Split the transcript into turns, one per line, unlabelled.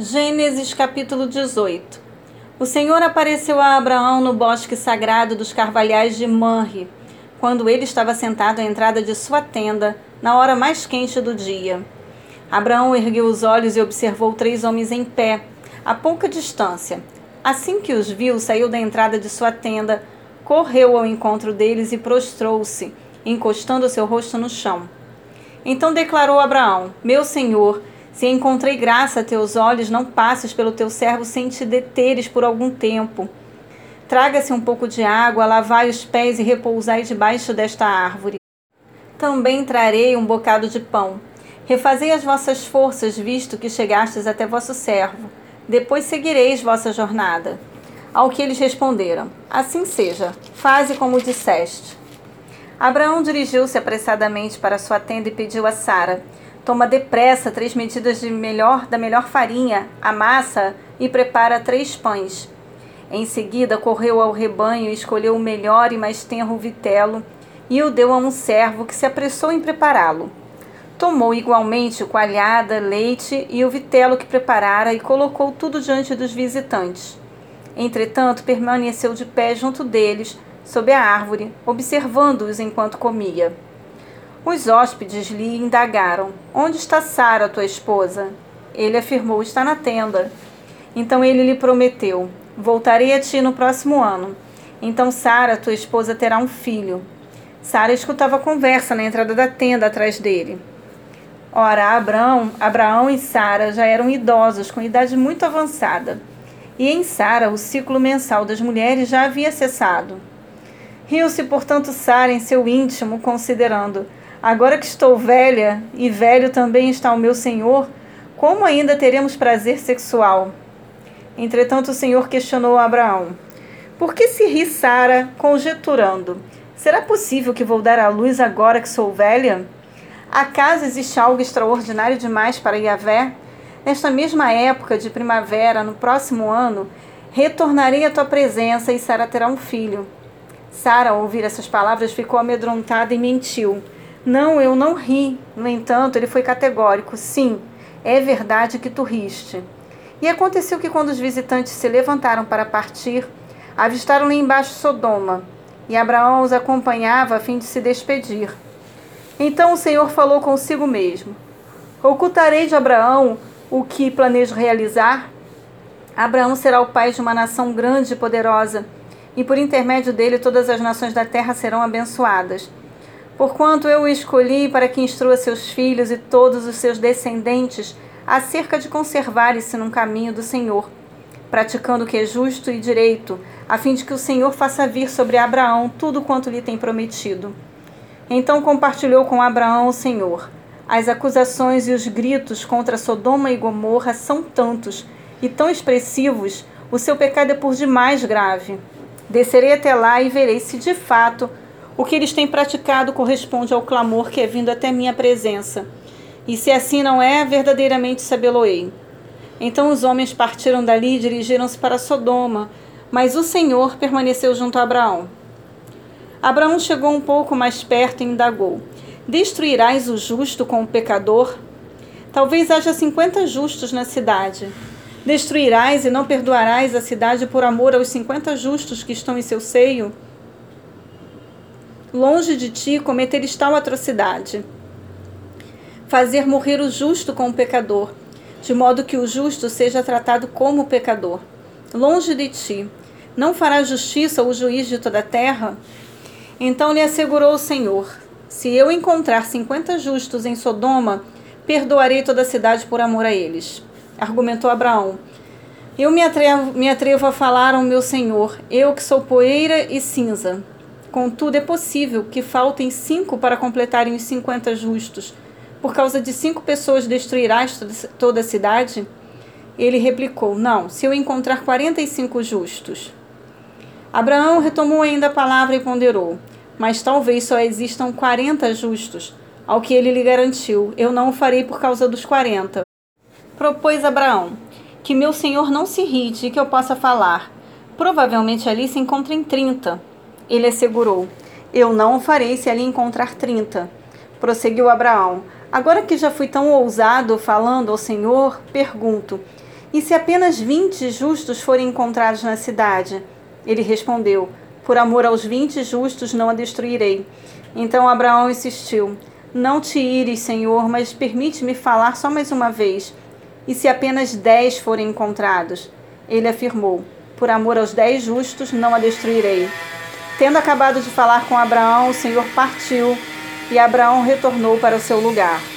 Gênesis capítulo 18 O Senhor apareceu a Abraão no bosque sagrado dos carvalhais de Manre, quando ele estava sentado à entrada de sua tenda, na hora mais quente do dia. Abraão ergueu os olhos e observou três homens em pé, a pouca distância. Assim que os viu, saiu da entrada de sua tenda, correu ao encontro deles e prostrou-se, encostando seu rosto no chão. Então declarou Abraão: Meu senhor, se encontrei graça a teus olhos, não passes pelo teu servo sem te deteres por algum tempo. Traga-se um pouco de água, lavai os pés e repousai debaixo desta árvore. Também trarei um bocado de pão. Refazei as vossas forças, visto que chegastes até vosso servo. Depois seguireis vossa jornada. Ao que eles responderam: Assim seja, faze como disseste. Abraão dirigiu-se apressadamente para sua tenda e pediu a Sara: Toma depressa três medidas de melhor da melhor farinha, amassa e prepara três pães. Em seguida, correu ao rebanho e escolheu o melhor e mais tenro vitelo e o deu a um servo que se apressou em prepará-lo. Tomou igualmente coalhada, leite e o vitelo que preparara e colocou tudo diante dos visitantes. Entretanto, permaneceu de pé junto deles, sob a árvore, observando-os enquanto comia. Os hóspedes lhe indagaram: Onde está Sara, tua esposa? Ele afirmou: Está na tenda. Então ele lhe prometeu: Voltarei a ti no próximo ano. Então Sara, tua esposa, terá um filho. Sara escutava a conversa na entrada da tenda atrás dele. Ora, Abraão, Abraão e Sara já eram idosos, com idade muito avançada. E em Sara o ciclo mensal das mulheres já havia cessado. Riu-se, portanto, Sara em seu íntimo, considerando: Agora que estou velha e velho também está o meu Senhor, como ainda teremos prazer sexual? Entretanto, o Senhor questionou Abraão: Por que se ri Sara, conjeturando? Será possível que vou dar à luz agora que sou velha? Acaso existe algo extraordinário demais para Yahvé? Nesta mesma época de primavera, no próximo ano, retornarei à tua presença e Sara terá um filho. Sara, ao ouvir essas palavras, ficou amedrontada e mentiu. Não, eu não ri. No entanto, ele foi categórico. Sim, é verdade que tu riste. E aconteceu que quando os visitantes se levantaram para partir, avistaram lá embaixo Sodoma, e Abraão os acompanhava a fim de se despedir. Então o Senhor falou consigo mesmo: Ocultarei de Abraão o que planejo realizar? Abraão será o pai de uma nação grande e poderosa, e por intermédio dele todas as nações da terra serão abençoadas. Porquanto eu o escolhi para que instrua seus filhos e todos os seus descendentes acerca de conservarem-se num caminho do Senhor, praticando o que é justo e direito, a fim de que o Senhor faça vir sobre Abraão tudo quanto lhe tem prometido. Então compartilhou com Abraão o Senhor. As acusações e os gritos contra Sodoma e Gomorra são tantos e tão expressivos, o seu pecado é por demais grave. Descerei até lá e verei se de fato o que eles têm praticado corresponde ao clamor que é vindo até minha presença. E se assim não é, verdadeiramente sabeloei. Então os homens partiram dali e dirigiram-se para Sodoma, mas o Senhor permaneceu junto a Abraão. Abraão chegou um pouco mais perto e indagou: Destruirás o justo com o pecador? Talvez haja cinquenta justos na cidade. Destruirás e não perdoarás a cidade por amor aos cinquenta justos que estão em seu seio? Longe de ti cometeres tal atrocidade. Fazer morrer o justo com o pecador, de modo que o justo seja tratado como pecador. Longe de ti, não fará justiça o juiz de toda a terra? Então lhe assegurou o Senhor: Se eu encontrar cinquenta justos em Sodoma, perdoarei toda a cidade por amor a eles. Argumentou Abraão. Eu me atrevo, me atrevo a falar ao meu Senhor, eu que sou poeira e cinza. Contudo, é possível que faltem cinco para completarem os cinquenta justos. Por causa de cinco pessoas destruirás toda a cidade? Ele replicou: Não, se eu encontrar quarenta e cinco justos. Abraão retomou ainda a palavra e ponderou: Mas talvez só existam quarenta justos. Ao que ele lhe garantiu: Eu não o farei por causa dos quarenta. Propôs Abraão: Que meu senhor não se irrite e que eu possa falar. Provavelmente ali se encontrem trinta. Ele assegurou: Eu não o farei se ali encontrar trinta. Prosseguiu Abraão: Agora que já fui tão ousado falando ao Senhor, pergunto: E se apenas vinte justos forem encontrados na cidade? Ele respondeu: Por amor aos vinte justos não a destruirei. Então Abraão insistiu: Não te ires, Senhor, mas permite-me falar só mais uma vez. E se apenas dez forem encontrados? Ele afirmou: Por amor aos dez justos não a destruirei. Tendo acabado de falar com Abraão, o Senhor partiu e Abraão retornou para o seu lugar.